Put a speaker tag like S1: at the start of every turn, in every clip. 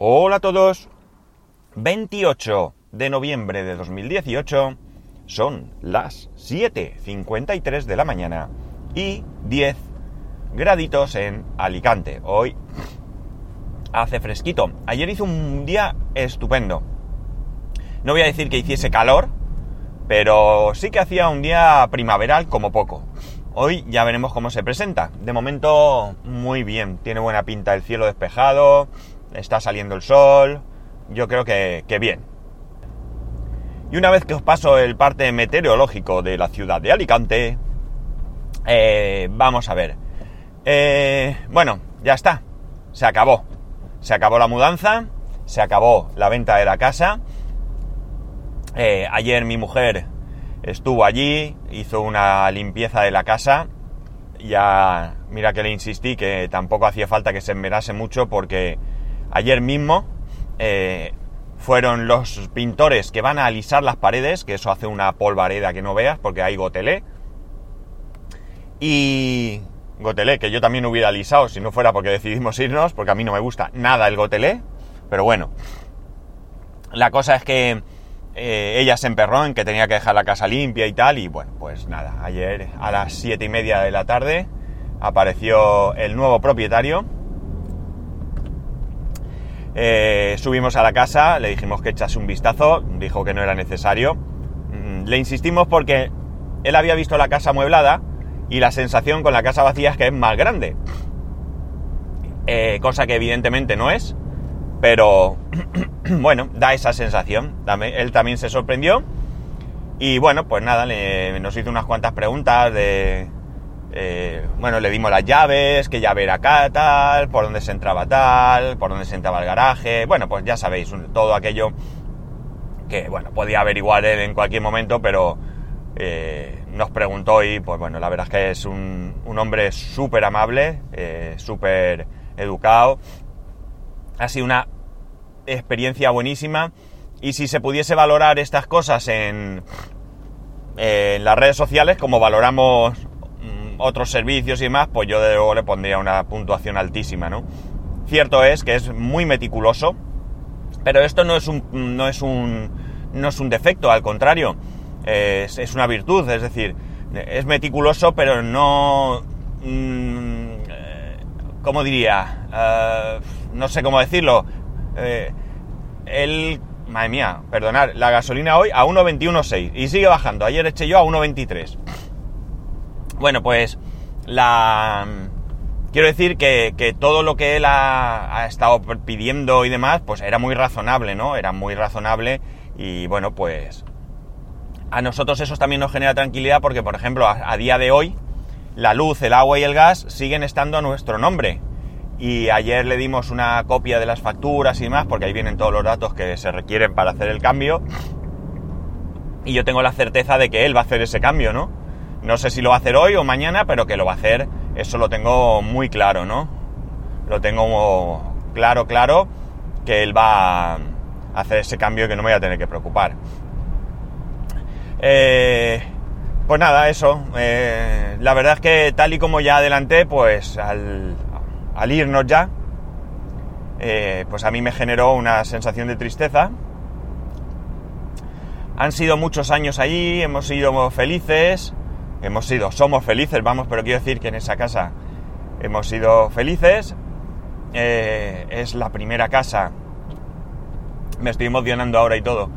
S1: Hola a todos. 28 de noviembre de 2018. Son las 7.53 de la mañana y 10 graditos en Alicante. Hoy hace fresquito. Ayer hizo un día estupendo. No voy a decir que hiciese calor, pero sí que hacía un día primaveral como poco. Hoy ya veremos cómo se presenta. De momento, muy bien. Tiene buena pinta el cielo despejado, está saliendo el sol. Yo creo que, bien. Y una vez que os paso el parte meteorológico de la ciudad de Alicante, eh, vamos a ver. Eh, bueno, ya está. Se acabó. Se acabó la mudanza, se acabó la venta de la casa. Eh, ayer mi mujer estuvo allí, hizo una limpieza de la casa. Ya, mira que le insistí que tampoco hacía falta que se enverase mucho porque ayer mismo eh, fueron los pintores que van a alisar las paredes, que eso hace una polvareda que no veas porque hay gotelé. Y gotelé, que yo también hubiera alisado si no fuera porque decidimos irnos, porque a mí no me gusta nada el gotelé, pero bueno. La cosa es que eh, ella se emperró en que tenía que dejar la casa limpia y tal, y bueno, pues nada, ayer a las siete y media de la tarde apareció el nuevo propietario. Eh, subimos a la casa, le dijimos que echase un vistazo, dijo que no era necesario. Mm, le insistimos porque él había visto la casa amueblada y la sensación con la casa vacía es que es más grande. Eh, cosa que evidentemente no es, pero bueno, da esa sensación. Él también se sorprendió. Y bueno, pues nada, nos hizo unas cuantas preguntas de... Eh, bueno, le dimos las llaves, qué llave era acá, tal, por dónde se entraba tal, por dónde se entraba el garaje. Bueno, pues ya sabéis, todo aquello que, bueno, podía averiguar él en cualquier momento, pero eh, nos preguntó y, pues bueno, la verdad es que es un, hombre súper amable, eh, súper educado. Ha sido una experiencia buenísima. Y si se pudiese valorar estas cosas en, en las redes sociales, como valoramos otros servicios y demás, pues yo de luego le pondría una puntuación altísima, ¿no? Cierto es que es muy meticuloso, pero esto no es un, no es un, no es un defecto, al contrario, es, es una virtud, es decir, es meticuloso, pero no... Mmm, ¿Cómo diría? Uh, no sé cómo decirlo. Eh, el... Madre mía, perdonad, la gasolina hoy a 1.21.6 y sigue bajando. Ayer eché yo a 1.23. Bueno, pues la... Quiero decir que, todo lo que él ha, estado pidiendo y demás, pues era muy razonable, ¿no? Era muy razonable y bueno, pues a nosotros eso también nos genera tranquilidad porque, por ejemplo, a día de hoy, la luz, el agua y el gas siguen estando a nuestro nombre y ayer le dimos una copia de las facturas y demás, porque ahí vienen todos los datos que se requieren para hacer el cambio. Y yo tengo la certeza de que él va a hacer ese cambio, ¿no? No sé si lo va a hacer hoy o mañana, pero que lo va a hacer, eso lo tengo muy claro, ¿no? Lo tengo claro, claro, que él va a hacer ese cambio y que no me voy a tener que preocupar. Eh, pues nada, eso. Eh, la verdad es que tal y como ya adelanté, pues al, irnos ya, eh, pues a mí me generó una sensación de tristeza. Han sido muchos años allí, hemos sido felices, hemos sido, somos felices, vamos, pero quiero decir que en esa casa hemos sido felices. Eh, es la primera casa, me estoy emocionando ahora y todo,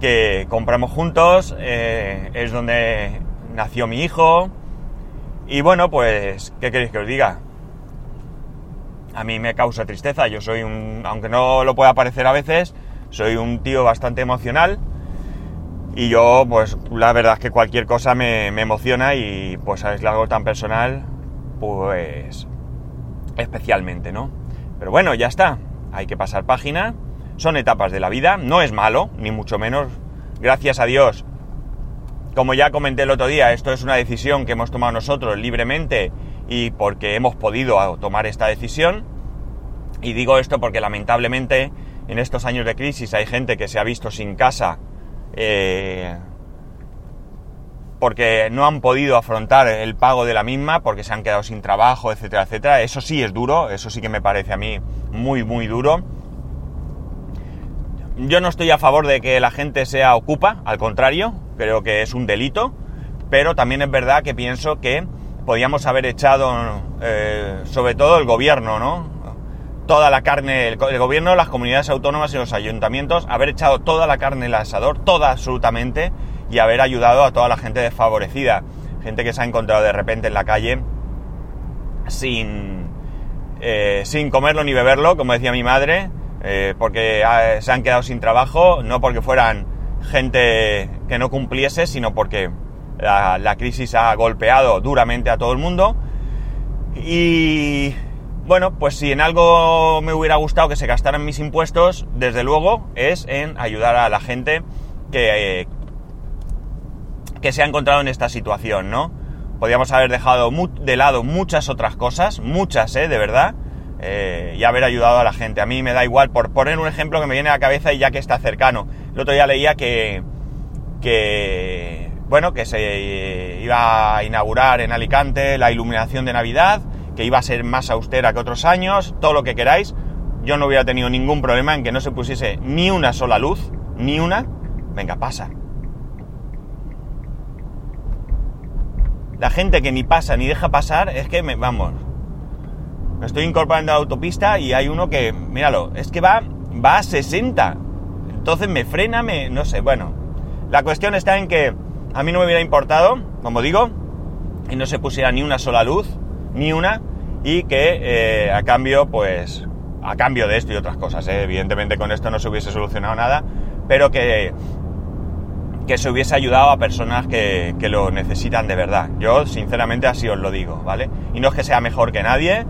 S1: que compramos juntos, eh, es donde nació mi hijo. Y bueno, pues, ¿qué queréis que os diga? a mí me causa tristeza. Yo soy un, aunque no lo pueda parecer a veces, soy un tío bastante emocional. Y yo, pues la verdad es que cualquier cosa me, emociona y pues es algo tan personal, pues especialmente, ¿no? Pero bueno, ya está. Hay que pasar página. Son etapas de la vida. No es malo, ni mucho menos. Gracias a Dios. Como ya comenté el otro día, esto es una decisión que hemos tomado nosotros libremente y porque hemos podido tomar esta decisión. Y digo esto porque lamentablemente en estos años de crisis hay gente que se ha visto sin casa eh, porque no han podido afrontar el pago de la misma, porque se han quedado sin trabajo, etcétera, etcétera. Eso sí es duro, eso sí que me parece a mí muy, muy duro. yo no estoy a favor de que la gente sea ocupa, al contrario, creo que es un delito, pero también es verdad que pienso que podíamos haber echado, eh, sobre todo el gobierno, ¿no? Toda la carne, el, gobierno, las comunidades autónomas y los ayuntamientos, haber echado toda la carne en el asador, toda absolutamente, y haber ayudado a toda la gente desfavorecida, gente que se ha encontrado de repente en la calle sin, eh, sin comerlo ni beberlo, como decía mi madre, eh, porque ah, se han quedado sin trabajo, no porque fueran gente que no cumpliese, sino porque la, la, crisis ha golpeado duramente a todo el mundo. Y bueno, pues si en algo me hubiera gustado que se gastaran mis impuestos, desde luego es en ayudar a la gente que, eh, que se ha encontrado en esta situación, ¿no? Podríamos haber dejado de lado muchas otras cosas, muchas, ¿eh? De verdad eh, y haber ayudado a la gente. A mí me da igual, por poner un ejemplo que me viene a la cabeza y ya que está cercano. El otro día leía que, que, bueno, que se iba a inaugurar en Alicante la iluminación de Navidad, que iba a ser más austera que otros años, todo lo que queráis. Yo no hubiera tenido ningún problema en que no se pusiese ni una sola luz, ni una. Venga, pasa. La gente que ni pasa ni deja pasar es que, me, vamos, me estoy incorporando a la autopista y hay uno que, míralo, es que va, va a 60. Entonces me frena, me, no sé, bueno. La cuestión está en que a mí no me hubiera importado, como digo, y no se pusiera ni una sola luz, ni una, y que eh, a cambio, pues, a cambio de esto y otras cosas, eh, evidentemente con esto no se hubiese solucionado nada, pero que, que se hubiese ayudado a personas que, que lo necesitan de verdad. Yo, sinceramente, así os lo digo, ¿vale? Y no es que sea mejor que nadie,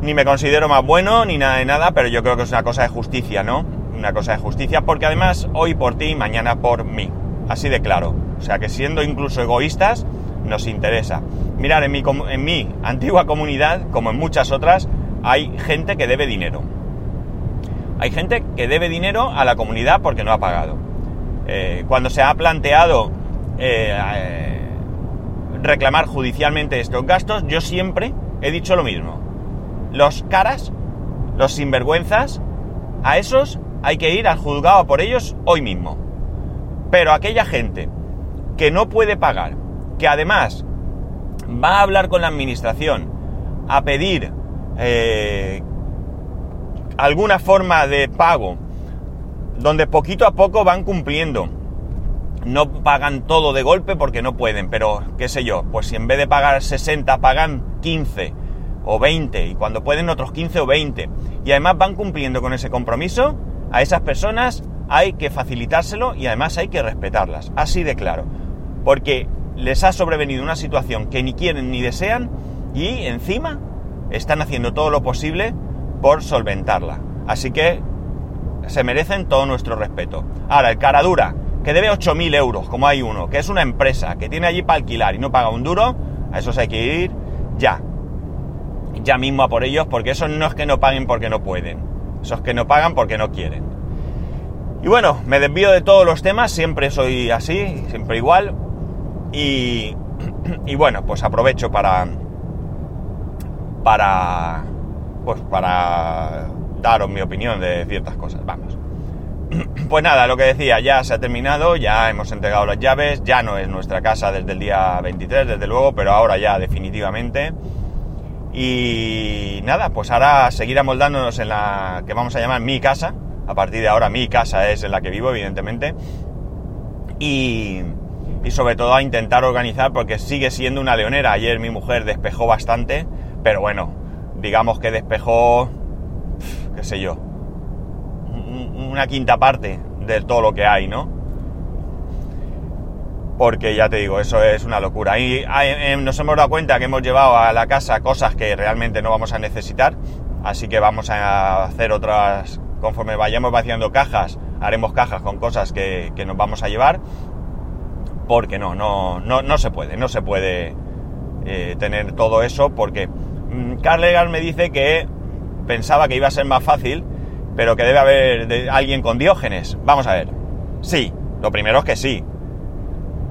S1: ni me considero más bueno, ni nada de nada, pero yo creo que es una cosa de justicia, ¿no? Una cosa de justicia, porque además hoy por ti, mañana por mí. Así de claro. O sea que siendo incluso egoístas, nos interesa. Mirar, en mi, en antigua comunidad, como en muchas otras, hay gente que debe dinero. Hay gente que debe dinero a la comunidad porque no ha pagado. Eh, cuando se ha planteado eh, reclamar judicialmente estos gastos, yo siempre he dicho lo mismo los caras, los sinvergüenzas, a esos hay que ir al juzgado por ellos hoy mismo. Pero aquella gente que no puede pagar, que además va a hablar con la administración a pedir eh, alguna forma de pago, donde poquito a poco van cumpliendo. No pagan todo de golpe porque no pueden, pero qué sé yo, pues si en vez de pagar 60 pagan 15 o 20 y cuando pueden otros 15 o 20 y además van cumpliendo con ese compromiso, a esas personas hay que facilitárselo y además hay que respetarlas, así de claro, porque les ha sobrevenido una situación que ni quieren ni desean y encima están haciendo todo lo posible por solventarla. Así que se merecen todo nuestro respeto. Ahora, el cara dura, que debe 8.000 euros, como hay uno, que es una empresa, que tiene allí para alquilar y no paga un duro, a esos hay que ir ya ya mismo a por ellos, porque eso no es que no paguen porque no pueden, esos que no pagan porque no quieren. Y bueno, me desvío de todos los temas, siempre soy así, siempre igual. Y, y bueno, pues aprovecho para. para. pues para daros mi opinión de ciertas cosas. Vamos. Pues nada, lo que decía, ya se ha terminado, ya hemos entregado las llaves, ya no es nuestra casa desde el día 23, desde luego, pero ahora ya definitivamente. Y nada, pues ahora seguir amoldándonos en la que vamos a llamar mi casa. A partir de ahora mi casa es en la que vivo, evidentemente. Y, y sobre todo a intentar organizar porque sigue siendo una leonera. Ayer mi mujer despejó bastante, pero bueno, digamos que despejó, qué sé yo, una quinta parte de todo lo que hay, ¿no? porque ya te digo, eso es una locura. Y em, nos hemos dado cuenta que hemos llevado a la casa cosas que realmente no vamos a necesitar, así que vamos a hacer otras, conforme vayamos vaciando cajas, haremos cajas con cosas que, nos vamos a llevar, porque no, no, no, no se puede, no se puede eh, tener todo eso, porque mmm, Carl me dice que pensaba que iba a ser más fácil, pero que debe haber alguien con diógenes. Vamos a ver. Sí, lo primero es que sí,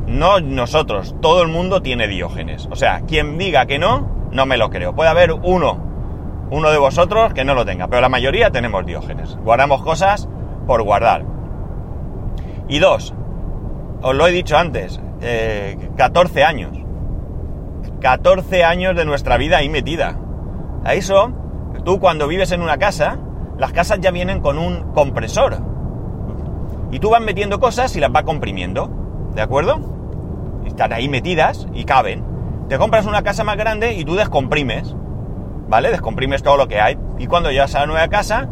S1: no nosotros, todo el mundo tiene diógenes. O sea, quien diga que no, no me lo creo. Puede haber uno, uno de vosotros que no lo tenga, pero la mayoría tenemos diógenes. Guardamos cosas por guardar. Y dos, os lo he dicho antes, 14 eh, años. 14 años de nuestra vida ahí metida. A eso, tú cuando vives en una casa, las casas ya vienen con un compresor. Y tú vas metiendo cosas y las vas comprimiendo. ¿De acuerdo? Están ahí metidas y caben. Te compras una casa más grande y tú descomprimes. ¿Vale? Descomprimes todo lo que hay. Y cuando llegas a la nueva casa,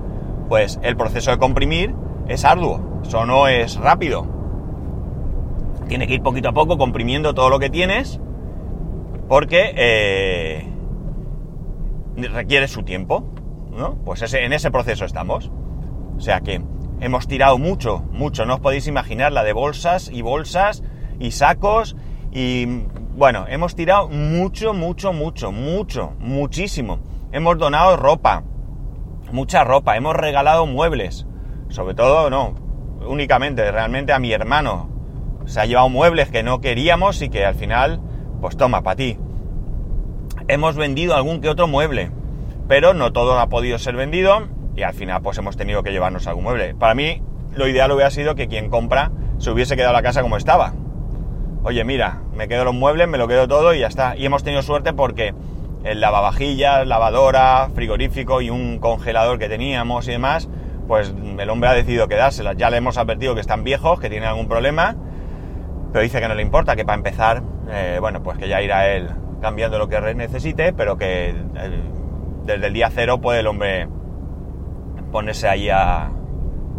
S1: pues el proceso de comprimir es arduo. Eso no es rápido. Tiene que ir poquito a poco comprimiendo todo lo que tienes porque eh, requiere su tiempo. ¿no? Pues en ese proceso estamos. O sea que hemos tirado mucho, mucho. No os podéis imaginar la de bolsas y bolsas y sacos y bueno, hemos tirado mucho, mucho, mucho, mucho, muchísimo. Hemos donado ropa, mucha ropa, hemos regalado muebles, sobre todo no, únicamente, realmente a mi hermano. Se ha llevado muebles que no queríamos y que al final, pues toma, para ti. Hemos vendido algún que otro mueble, pero no todo ha podido ser vendido y al final pues hemos tenido que llevarnos algún mueble. Para mí lo ideal hubiera sido que quien compra se hubiese quedado la casa como estaba. Oye, mira, me quedo los muebles, me lo quedo todo y ya está. Y hemos tenido suerte porque el lavavajillas, lavadora, frigorífico y un congelador que teníamos y demás, pues el hombre ha decidido quedárselas. Ya le hemos advertido que están viejos, que tienen algún problema, pero dice que no le importa, que para empezar, eh, bueno, pues que ya irá él cambiando lo que necesite, pero que desde el día cero puede el hombre ponerse ahí a,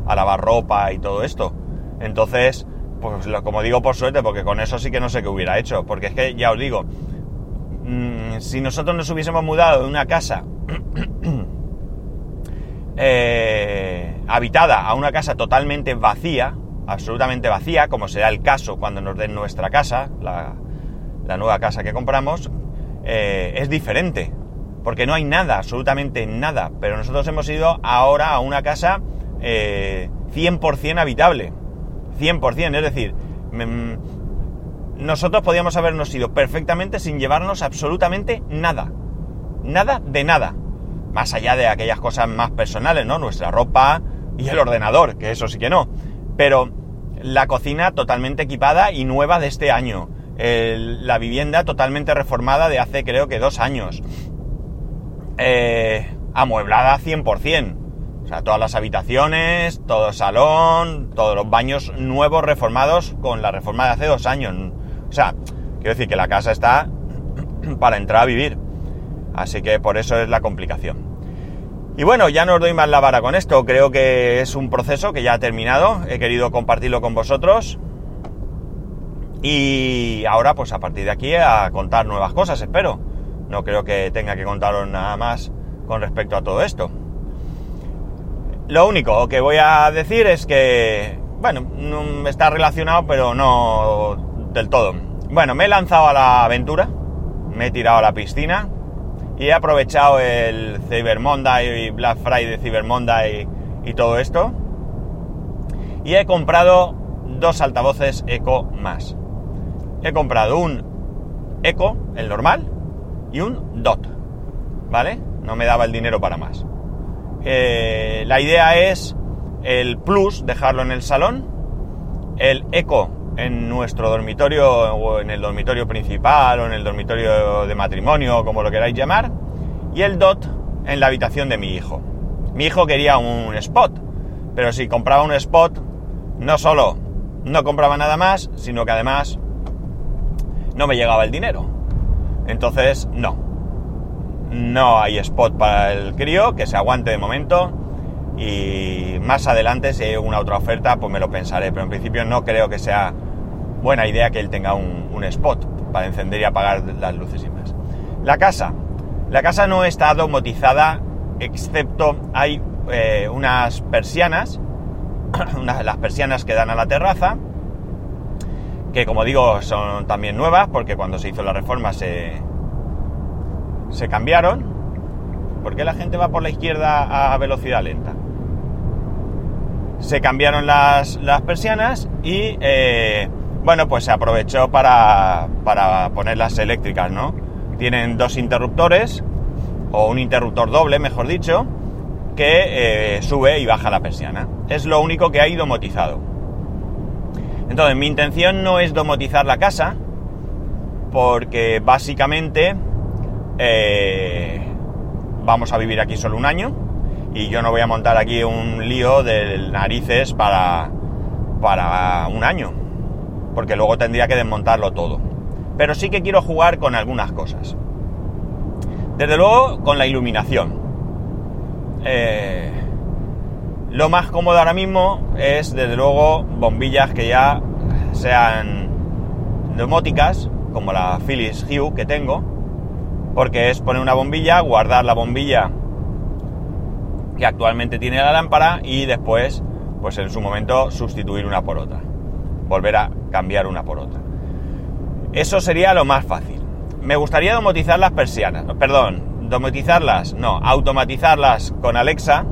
S1: a lavar ropa y todo esto. Entonces, pues como digo por suerte, porque con eso sí que no sé qué hubiera hecho, porque es que ya os digo, mm, si nosotros nos hubiésemos mudado de una casa eh, habitada a una casa totalmente vacía, absolutamente vacía, como será el caso cuando nos den nuestra casa, la, nueva casa que compramos, eh, es diferente, porque no hay nada, absolutamente nada, pero nosotros hemos ido ahora a una casa 100% eh, habitable, 100%, es decir, nosotros podíamos habernos ido perfectamente sin llevarnos absolutamente nada, nada de nada más allá de aquellas cosas más personales, ¿no? Nuestra ropa y el ordenador, que eso sí que no. Pero la cocina totalmente equipada y nueva de este año. la vivienda totalmente reformada de hace creo que dos años. Eh, amueblada 100%. O sea, todas las habitaciones, todo el salón, todos los baños nuevos reformados con la reforma de hace dos años. O sea, quiero decir que la casa está para entrar a vivir. Así que por eso es la complicación. Y bueno, ya no os doy más la vara con esto, creo que es un proceso que ya ha terminado, he querido compartirlo con vosotros. Y ahora pues a partir de aquí a contar nuevas cosas, espero. No creo que tenga que contaros nada más con respecto a todo esto. Lo único que voy a decir es que, bueno, está relacionado pero no del todo. Bueno, me he lanzado a la aventura, me he tirado a la piscina, y he aprovechado el Cyber Monday y Black Friday, Cyber Monday y todo esto. Y he comprado dos altavoces Eco más. He comprado un Eco, el normal, y un DOT. ¿Vale? No me daba el dinero para más. Eh, la idea es el Plus, dejarlo en el salón. El Eco en nuestro dormitorio o en el dormitorio principal o en el dormitorio de matrimonio, como lo queráis llamar, y el DOT en la habitación de mi hijo. Mi hijo quería un spot, pero si compraba un spot, no solo no compraba nada más, sino que además no me llegaba el dinero. Entonces, no. No hay spot para el crío, que se aguante de momento. Y más adelante, si hay una otra oferta, pues me lo pensaré. Pero en principio no creo que sea buena idea que él tenga un, spot para encender y apagar las luces y más. La casa. La casa no está domotizada, excepto hay eh, unas persianas, las persianas que dan a la terraza, que como digo son también nuevas porque cuando se hizo la reforma se, se cambiaron. ¿Por qué la gente va por la izquierda a velocidad lenta? Se cambiaron las, persianas y eh, bueno, pues se aprovechó para, para poner las eléctricas, ¿no? Tienen dos interruptores, o un interruptor doble, mejor dicho, que eh, sube y baja la persiana. Es lo único que hay domotizado. Entonces, mi intención no es domotizar la casa, porque básicamente eh, vamos a vivir aquí solo un año y yo no voy a montar aquí un lío de narices para, para un año, porque luego tendría que desmontarlo todo. Pero sí que quiero jugar con algunas cosas. Desde luego con la iluminación. Eh, lo más cómodo ahora mismo es, desde luego, bombillas que ya sean domóticas, como la Philips Hue que tengo, porque es poner una bombilla, guardar la bombilla que actualmente tiene la lámpara y después, pues en su momento, sustituir una por otra. Volver a cambiar una por otra. Eso sería lo más fácil. Me gustaría domotizar las persianas, perdón, domotizarlas, no, automatizarlas con Alexa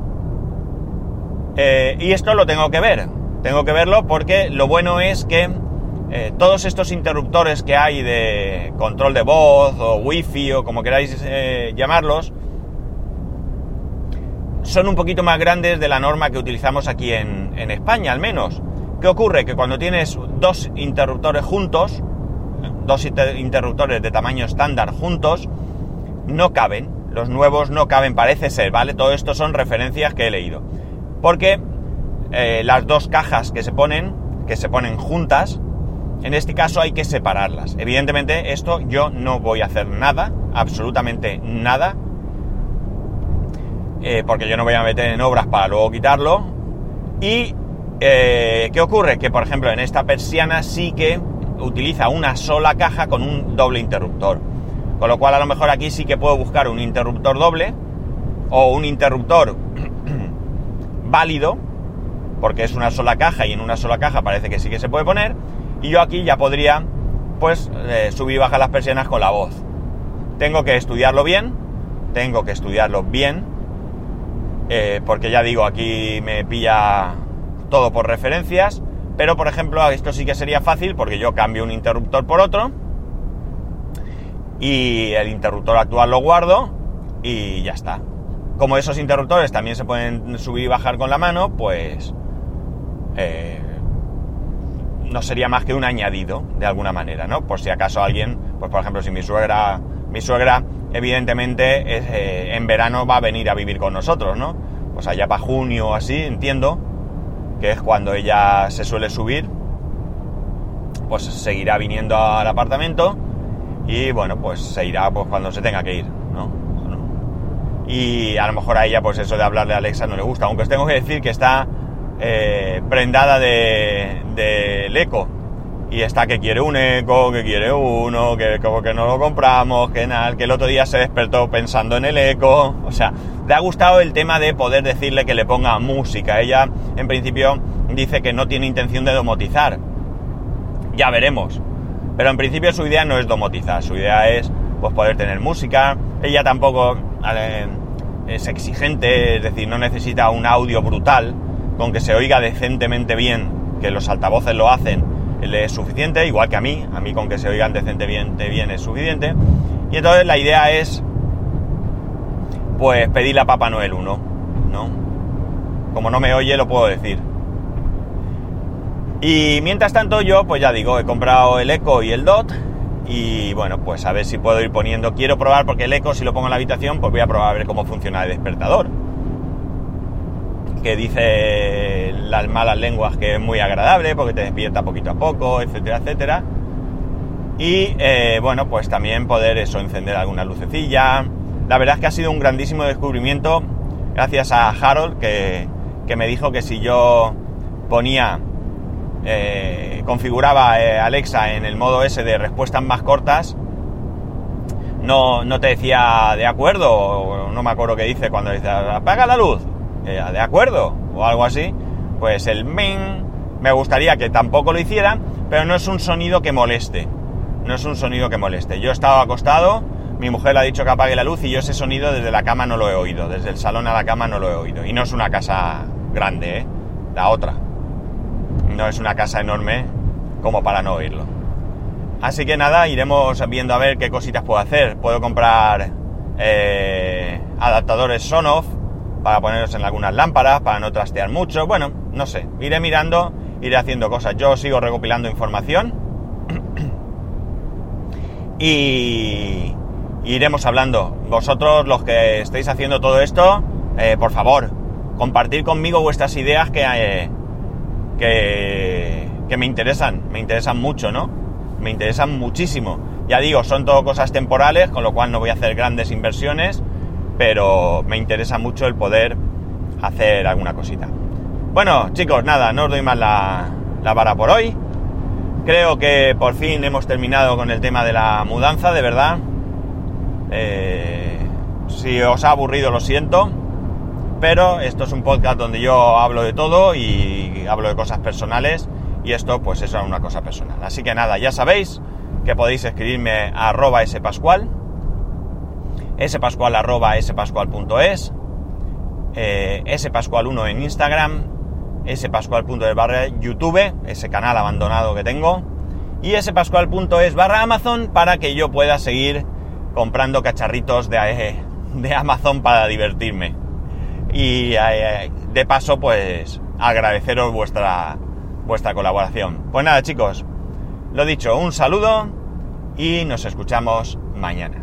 S1: eh, y esto lo tengo que ver. Tengo que verlo porque lo bueno es que eh, todos estos interruptores que hay de control de voz o wifi o como queráis eh, llamarlos, son un poquito más grandes de la norma que utilizamos aquí en, en, España, al menos. ¿Qué ocurre? Que cuando tienes dos interruptores juntos, dos interruptores de tamaño estándar juntos, no caben. Los nuevos no caben, parece ser, ¿vale? Todo esto son referencias que he leído porque eh, las dos cajas que se ponen, que se ponen juntas, en este caso hay que separarlas. Evidentemente esto yo no voy a hacer nada, absolutamente nada, eh, porque yo no voy a meter en obras para luego quitarlo. Y eh, ¿qué ocurre? Que por ejemplo en esta persiana sí que utiliza una sola caja con un doble interruptor. Con lo cual a lo mejor aquí sí que puedo buscar un interruptor doble o un interruptor válido, porque es una sola caja y en una sola caja parece que sí que se puede poner, y yo aquí ya podría pues eh, subir y bajar las persianas con la voz. Tengo que estudiarlo bien, tengo que estudiarlo bien, eh, porque ya digo, aquí me pilla todo por referencias, pero por ejemplo esto sí que sería fácil porque yo cambio un interruptor por otro y el interruptor actual lo guardo y ya está. Como esos interruptores también se pueden subir y bajar con la mano, pues eh, no sería más que un añadido de alguna manera, ¿no? Por si acaso alguien, pues por ejemplo, si mi suegra, mi suegra, evidentemente eh, en verano va a venir a vivir con nosotros, ¿no? Pues allá para junio o así, entiendo, que es cuando ella se suele subir, pues seguirá viniendo al apartamento y bueno, pues se irá pues cuando se tenga que ir, ¿no? y a lo mejor a ella pues eso de hablarle a Alexa no le gusta, aunque os tengo que decir que está eh, prendada del de, eco y está que quiere un eco, que quiere uno, que como que no lo compramos, que nada, que el otro día se despertó pensando en el eco, o sea, le ha gustado el tema de poder decirle que le ponga música, ella en principio dice que no tiene intención de domotizar, ya veremos, pero en principio su idea no es domotizar, su idea es pues poder tener música, ella tampoco es exigente, es decir, no necesita un audio brutal, con que se oiga decentemente bien, que los altavoces lo hacen, es suficiente, igual que a mí, a mí con que se oigan decentemente bien es suficiente. Y entonces la idea es, pues, pedirle a Papá Noel uno, ¿no? Como no me oye, lo puedo decir. Y mientras tanto yo, pues ya digo, he comprado el Echo y el Dot, y bueno, pues a ver si puedo ir poniendo. Quiero probar porque el eco, si lo pongo en la habitación, pues voy a probar a ver cómo funciona el despertador. Que dice las malas lenguas que es muy agradable porque te despierta poquito a poco, etcétera, etcétera. Y eh, bueno, pues también poder eso, encender alguna lucecilla. La verdad es que ha sido un grandísimo descubrimiento gracias a Harold que, que me dijo que si yo ponía eh, configuraba eh, Alexa en el modo S de respuestas más cortas, no, no te decía de acuerdo, no me acuerdo qué dice cuando dice apaga la luz, eh, de acuerdo, o algo así, pues el men me gustaría que tampoco lo hiciera, pero no es un sonido que moleste, no es un sonido que moleste. Yo he estado acostado, mi mujer le ha dicho que apague la luz y yo ese sonido desde la cama no lo he oído, desde el salón a la cama no lo he oído. Y no es una casa grande, la otra no es una casa enorme como para no oírlo. Así que nada, iremos viendo a ver qué cositas puedo hacer. Puedo comprar eh, adaptadores Sonoff para poneros en algunas lámparas, para no trastear mucho. Bueno, no sé, iré mirando, iré haciendo cosas. Yo sigo recopilando información y iremos hablando. Vosotros, los que estáis haciendo todo esto, eh, por favor, compartir conmigo vuestras ideas que, eh, que, que me interesan, me interesan mucho, ¿no? Me interesan muchísimo. Ya digo, son todo cosas temporales, con lo cual no voy a hacer grandes inversiones, pero me interesa mucho el poder hacer alguna cosita. Bueno, chicos, nada, no os doy más la, la vara por hoy. Creo que por fin hemos terminado con el tema de la mudanza, de verdad. Eh, si os ha aburrido, lo siento. Pero esto es un podcast donde yo hablo de todo y hablo de cosas personales. Y esto, pues, es una cosa personal. Así que nada, ya sabéis que podéis escribirme a arroba spascual, spascual arroba spascual.es, eh, spascual1 en Instagram, spascual.es barra YouTube, ese canal abandonado que tengo, y spascual.es barra Amazon para que yo pueda seguir comprando cacharritos de, de Amazon para divertirme. Y eh, de paso, pues agradeceros vuestra, vuestra colaboración. Pues nada, chicos, lo dicho, un saludo y nos escuchamos mañana.